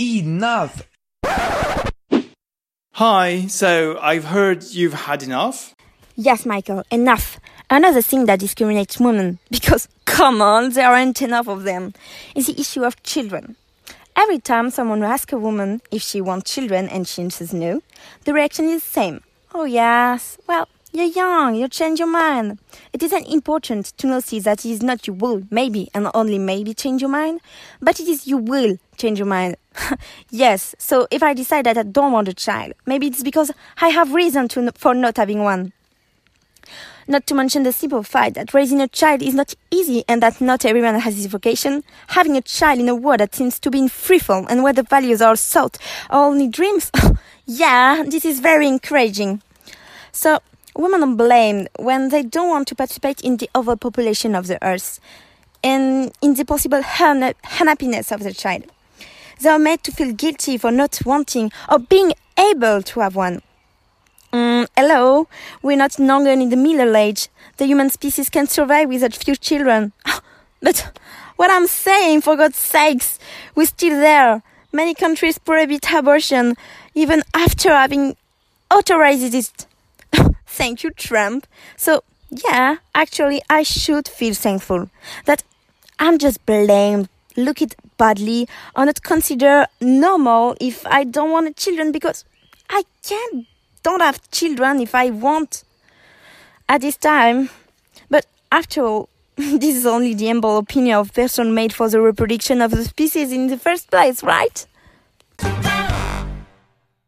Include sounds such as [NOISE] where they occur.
Enough! Hi, so I've heard you've had enough. Yes, Michael, enough. Another thing that discriminates women, [LAUGHS] because come on, there aren't enough of them, is the issue of children. Every time someone asks a woman if she wants children and she says no, the reaction is the same. Oh, yes, well, you're young, You'll change your mind. It isn't important to notice that it is not you will, maybe, and only maybe change your mind, but it is you will change your mind. [LAUGHS] yes, so if I decide that I don't want a child, maybe it's because I have reason to, for not having one. Not to mention the simple fact that raising a child is not easy and that not everyone has this vocation. Having a child in a world that seems to be in freefall and where the values are sought are only dreams. [LAUGHS] yeah, this is very encouraging. So, women are blamed when they don't want to participate in the overpopulation of the earth and in the possible unhappiness of the child. They are made to feel guilty for not wanting or being able to have one. Mm, hello, we're not longer in the Middle Age. The human species can survive without few children. but what I'm saying, for God's sakes, we're still there. Many countries prohibit abortion even after having authorized it. [LAUGHS] Thank you, Trump. So, yeah, actually, I should feel thankful that I'm just blamed, look it badly, or not consider normal if I don't want children because I can't don't have children if I want at this time. But after all, [LAUGHS] this is only the humble opinion of person made for the reproduction of the species in the first place, right?